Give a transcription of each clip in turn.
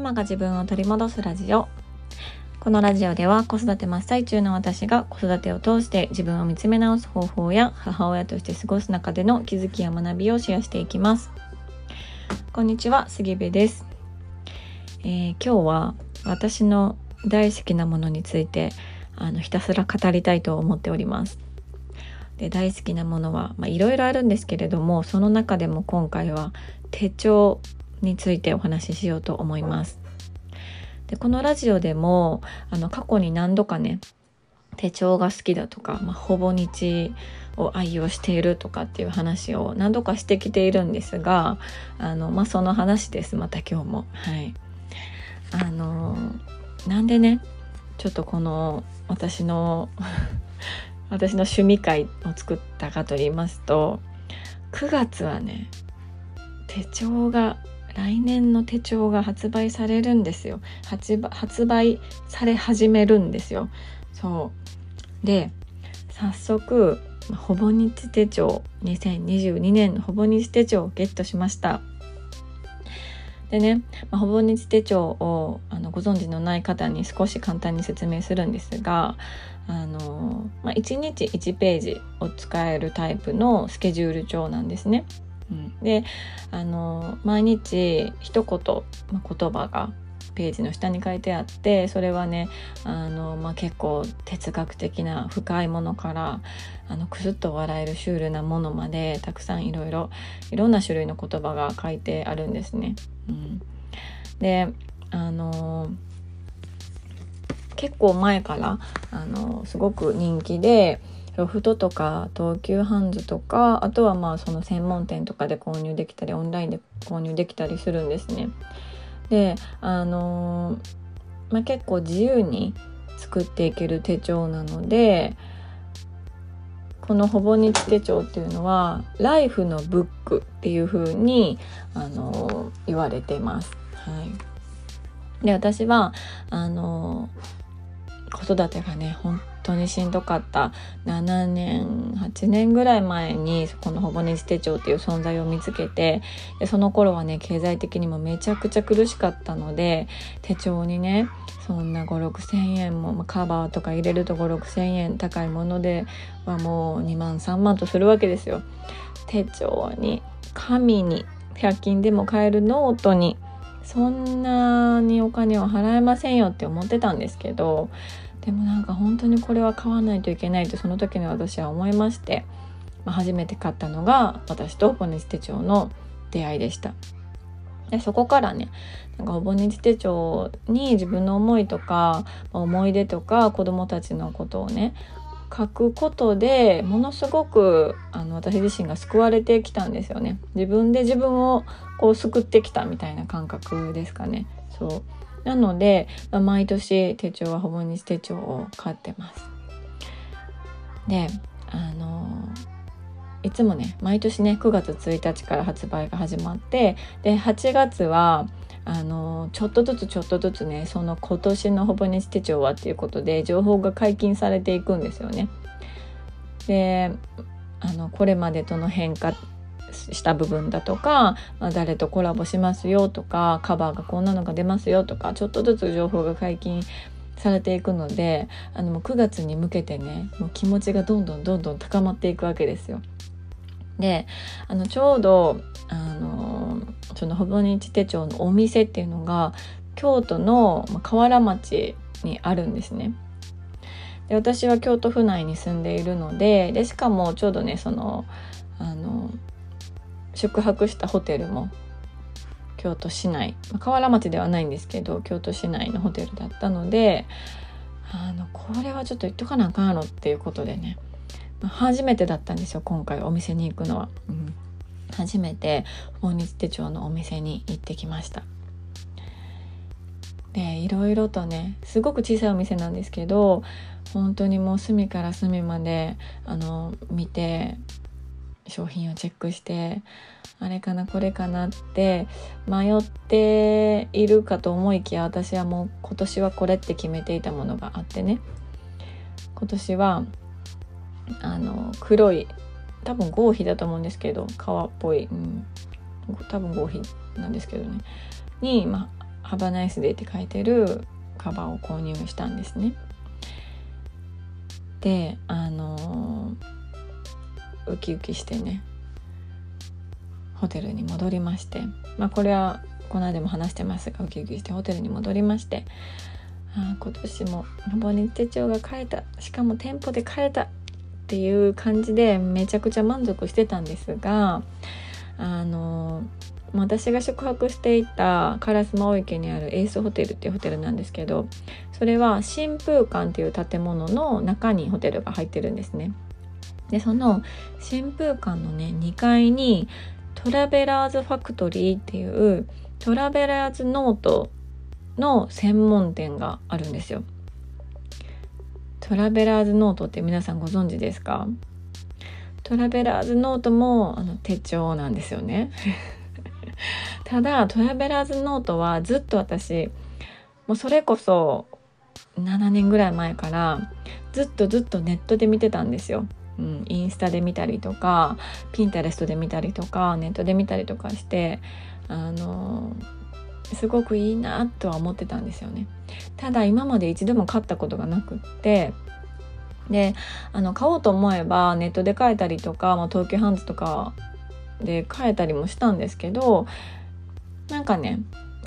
ママが自分を取り戻すラジオ。このラジオでは子育て真っ最中の私が子育てを通して自分を見つめ直す方法や母親として過ごす中での気づきや学びをシェアしていきます。こんにちは杉部です、えー、今日は私の大好きなものについてあのひたすら語りたいと思っております。で大好きなものはいろいろあるんですけれどもその中でも今回は手帳についてお話ししようと思います。でこのラジオでもあの過去に何度かね手帳が好きだとか、まあ、ほぼ日を愛用しているとかっていう話を何度かしてきているんですがあの、まあ、その話ですまた今日も。はい、あのなんでねちょっとこの私の 私の趣味会を作ったかと言いますと9月はね手帳が来年の手帳が発売されるんですよ。発売され始めるんですよ。そう。で早速ほぼ日手帳2022年のほぼ日手帳をゲットしました。でね、まあ、ほぼ日手帳をあのご存知のない方に少し簡単に説明するんですがあの、まあ、1日1ページを使えるタイプのスケジュール帳なんですね。であの毎日一言、まあ、言葉がページの下に書いてあってそれはねあの、まあ、結構哲学的な深いものからあのくすっと笑えるシュールなものまでたくさんいろいろいろんな種類の言葉が書いてあるんですね。うん、であの結構前からあのすごく人気でロフトとか東急ハンズとかあとはまあその専門店とかで購入できたりオンラインで購入できたりするんですね。であのまあ、結構自由に作っていける手帳なのでこのほぼ日手帳っていうのはライフのブックっていう風にあの言われてます。はい、で私はあの子育てがね本当にしんどかった7年8年ぐらい前にそこのほぼ日手帳っていう存在を見つけてでその頃はね経済的にもめちゃくちゃ苦しかったので手帳にねそんな5 6 0 0 0円も、まあ、カバーとか入れると5 6 0 0 0円高いものではもう2万3万とするわけですよ。手帳に紙に100均でも買えるノートにそんなにお金を払えませんよって思ってたんですけどでもなんか本当にこれは買わないといけないとその時の私は思いまして、まあ、初めて買ったのが私とほぼ日手帳の出会いでした。でそこからねなんかほぼ日手帳に自分の思いとか思い出とか子供たちのことをね書くことでものすごくあの私自身が救われてきたんですよね。自分で自分をこう救ってきたみたいな感覚ですかね。そう。なので、まあ、毎年手帳はほぼ日手帳を買ってます。であのいつもね毎年ね9月1日から発売が始まってで8月はあのちょっとずつちょっとずつねその今年のほぼ日手帳はっていうことで情報が解禁されていくんですよね。であのこれまでとの変化した部分だとか、まあ、誰とコラボしますよとかカバーがこんなのが出ますよとかちょっとずつ情報が解禁されていくのであのもう9月に向けてねもう気持ちがどんどんどんどん高まっていくわけですよ。であのちょうどあのそのほぼ日手帳のお店っていうのが京都の河原町にあるんですね。で私は京都府内に住んでいるのででしかもちょうどねそのあの宿泊したホテルも京都市内河原町ではないんですけど京都市内のホテルだったのであのこれはちょっと言っとかなあかんやろっていうことでね。初めてだったんですよ今回お店に行くのは、うん、初めて訪日手帳のお店に行ってきました。でいろいろとねすごく小さいお店なんですけど本当にもう隅から隅まであの見て商品をチェックしてあれかなこれかなって迷っているかと思いきや私はもう今年はこれって決めていたものがあってね。今年はあの黒い多分合皮だと思うんですけど革っぽい、うん、多分合皮なんですけどね。に、ま「ハバナイスデー」って書いてるカバーを購入したんですね。であのウキウキしてね。ホテルに戻りまして。まあこれはこの間も話してますがウキウキしてホテルに戻りまして。あ今年もボニ手帳が買えた。しかも店舗で買えたっていう感じでめちゃくちゃ満足してたんですがあの私が宿泊していた烏丸池にあるエースホテルっていうホテルなんですけどそれは新風館っていう建物の中にホテルが入ってるんですね。でその新風館のね2階にトラベラーズファクトリーっていうトラベラーズノートの専門店があるんですよ。トラベラーズノートって皆さんご存知ですか？トラベラーズノートもあの手帳なんですよね。ただトラベラーズノートはずっと私もうそれこそ7年ぐらい前からずっとずっとネットで見てたんですよ。うん、インスタで見たりとかピンタレストで見たりとかネットで見たりとかしてあのすごくいいなとは思ってたんですよね。ただ今まで一度も買ったことがなくってであの買おうと思えばネットで買えたりとか、まあ、東急ハンズとかで買えたりもしたんですけどなんかね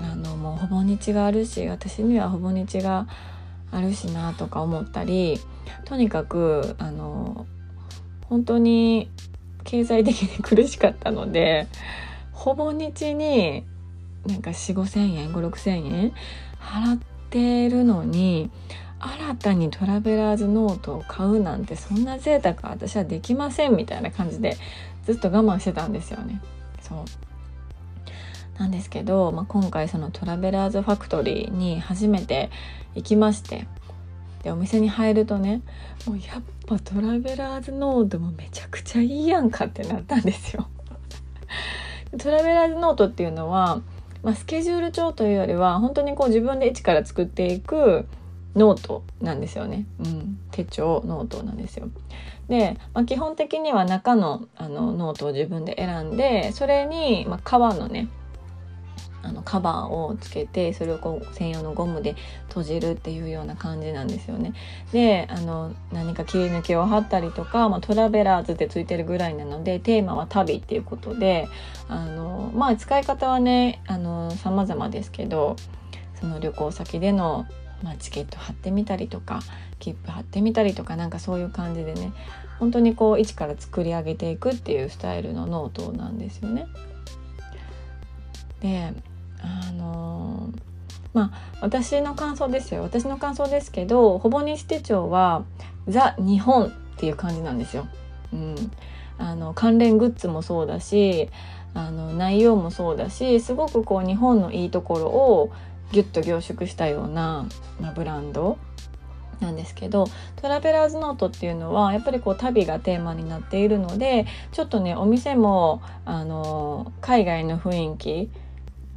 あのもうほぼ日があるし私にはほぼ日があるしなとか思ったりとにかくあの本当に経済的に苦しかったのでほぼ日になんか4 5千円5 6千円払ってるのに新たにトラベラーズノートを買うなんてそんな贅沢私はできませんみたいな感じでずっと我慢してたんですよね。そうなんですけど、まあ、今回そのトラベラーズファクトリーに初めて行きましてでお店に入るとねもうやっぱトラベラーズノートもめちゃくちゃいいやんかってなったんですよ。トラベラーズノートっていうのは、まあ、スケジュール帳というよりは本当にこう自分で一から作っていくノートなんですよね、うん、手帳ノートなんですよ。で、まあ、基本的には中のあのノートを自分で選んでそれに、まあ、革のねあのカバーをつけてそれをこう専用のゴムで閉じるっていうような感じなんですよね。であの何か切り抜きを貼ったりとか、まあ、トラベラーズってついてるぐらいなのでテーマは旅っていうことであのまあ使い方はねあの様々ですけどその旅行先でのまあ、チケット貼ってみたりとか切符貼ってみたりとかなんかそういう感じでね本当にこう一から作り上げていくっていうスタイルのノートなんですよね。であの、まあ私の感想ですよ私の感想ですけどほぼ日手帳はザ日本っていう感じなんですよ。うん、あの関連グッズもそうだしあの内容もそうだしすごくこう日本のいいところをギュッと凝縮したような、まあ、ブランドなんですけどトラベラーズノートっていうのはやっぱりこう旅がテーマになっているのでちょっとねお店もあの海外の雰囲気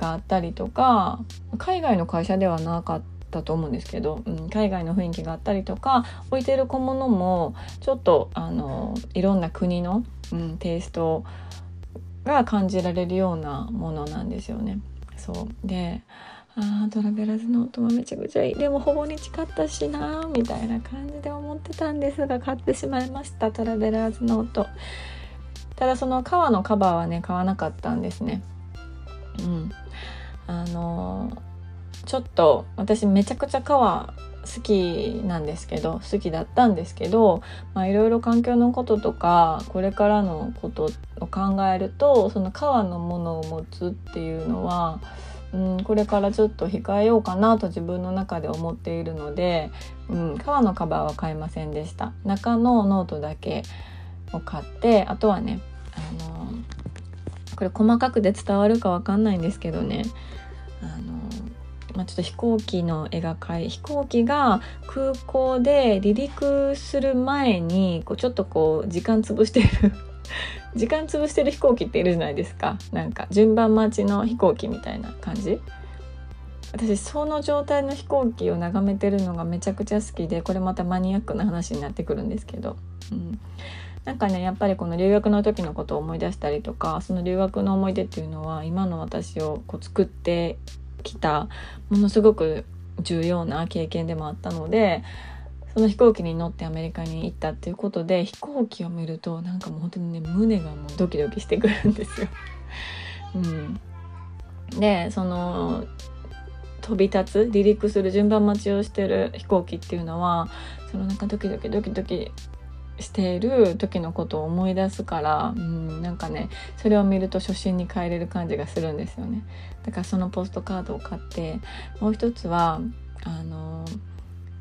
があったりとか海外の会社ではなかったと思うんですけど、うん、海外の雰囲気があったりとか置いてる小物もちょっとあのいろんな国の、うん、テイストが感じられるようなものなんですよね。そう。であトラベラーズノートはめちゃくちゃいい。でもほぼ日買ったしなみたいな感じで思ってたんですが買ってしまいましたトラベラーズノートただその革のカバーはね買わなかったんですね。うん。あの、ちょっと私めちゃくちゃ革好きなんですけど好きだったんですけどいろいろ環境のこととかこれからのことを考えるとその革のものを持つっていうのはうん、これからちょっと控えようかなと自分の中で思っているので、うん、革のカバーは買いませんでした。中のノートだけを買ってあとはねあのこれ細かくで伝わるかわかんないんですけどね。あの、まあ、ちょっと飛行機の絵が描い飛行機が空港で離陸する前にこうちょっとこう時間潰してる 時間潰してる飛行機っているじゃないですか。なんか順番待ちの飛行機みたいな感じ。私その状態の飛行機を眺めてるのがめちゃくちゃ好きでこれまたマニアックな話になってくるんですけど、うん、なんかねやっぱりこの留学の時のことを思い出したりとかその留学の思い出っていうのは今の私をこう作ってきたものすごく重要な経験でもあったのでその飛行機に乗ってアメリカに行ったっていうことで飛行機を見るとなんかもう本当にね胸がもうドキドキしてくるんですよ。うん、でその飛び立つ離陸する順番待ちをしてる飛行機っていうのはそのなんかドキドキドキドキしている時のことを思い出すから、うん、なんかねそれを見ると初心に帰れる感じがするんですよね。だからそのポストカードを買ってもう一つはあの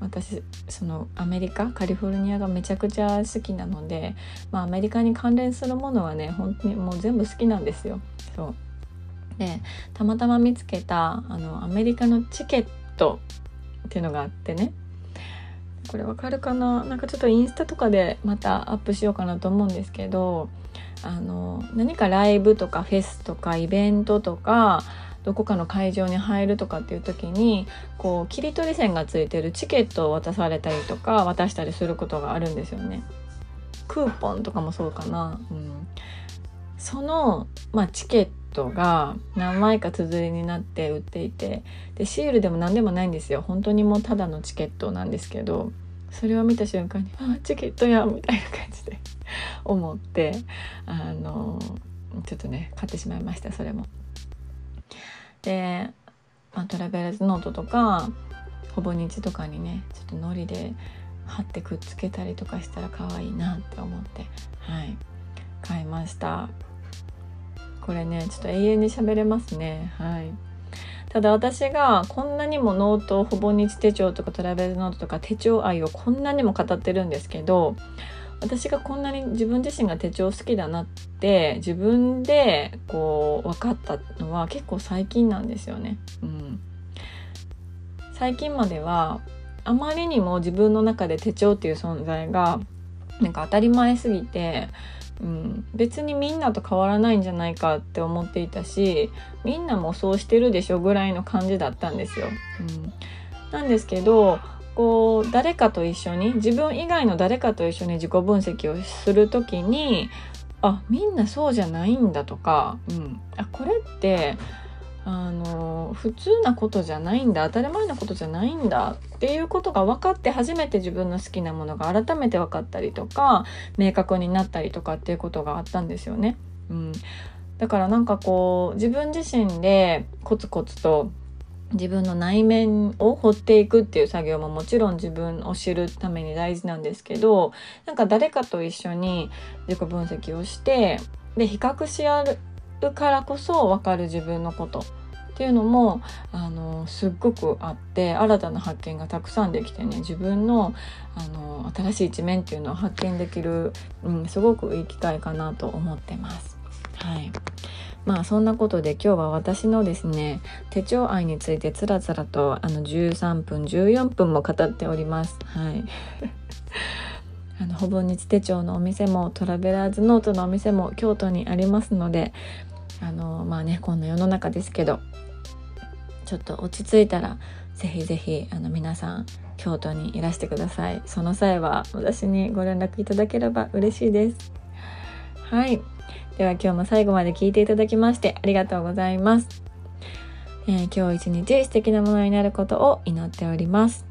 私そのアメリカカリフォルニアがめちゃくちゃ好きなので、まあ、アメリカに関連するものはね本当にもう全部好きなんですよ。そう。でたまたま見つけたあのアメリカのチケットっていうのがあってね。これわかるかな？なんかちょっとインスタとかでまたアップしようかなと思うんですけどあの何かライブとかフェスとかイベントとかどこかの会場に入るとかっていう時にこう切り取り線がついてるチケットを渡されたりとか渡したりすることがあるんですよね。クーポンとかもそうかな。うん、その、まあ、チケットが何枚か綴りになって売っていてでシールでも何でもないんですよ本当にもうただのチケットなんですけどそれを見た瞬間に「あチケットや」みたいな感じで 思ってあのちょっとね買ってしまいましたそれも。で、まあ、トラベルズノートとかほぼ日とかにねちょっとのりで貼ってくっつけたりとかしたら可愛いなって思ってはい買いましたこれねちょっと永遠に喋れますね。はい。ただ私がこんなにもノートほぼ日手帳とかトラベルノートとか手帳愛をこんなにも語ってるんですけど私がこんなに自分自身が手帳好きだなって自分でこう分かったのは結構最近なんですよね。うん、最近まではあまりにも自分の中で手帳っていう存在がなんか当たり前すぎて、うん、別にみんなと変わらないんじゃないかって思っていたしみんなもそうしてるでしょぐらいの感じだったんですよ。うん、なんですけどこう誰かと一緒に自分以外の誰かと一緒に自己分析をする時にあみんなそうじゃないんだとか、うん、あこれってあの普通なことじゃないんだ当たり前なことじゃないんだっていうことが分かって初めて自分の好きなものが改めて分かったりとか明確になったりとかっていうことがあったんですよね。うん、だからなんかこう自分自身でコツコツと自分の内面を掘っていくっていう作業ももちろん自分を知るために大事なんですけどなんか誰かと一緒に自己分析をしてで比較し合う合うからこそ分かる自分のことっていうのもあのすっごくあって新たな発見がたくさんできてね自分のあの新しい一面っていうのを発見できる、うん、すごくいい機会かなと思ってます。はいまあそんなことで今日は私のですね手帳愛についてつらつらとあの13分14分も語っております。はいあのほぼ日手帳のお店もトラベラーズノートのお店も京都にありますのであのまあねこんな世の中ですけどちょっと落ち着いたらぜひぜひあの皆さん京都にいらしてくださいその際は私にご連絡いただければ嬉しいですはいでは今日も最後まで聞いていただきましてありがとうございます。えー、今日一日素敵なものになることを祈っております。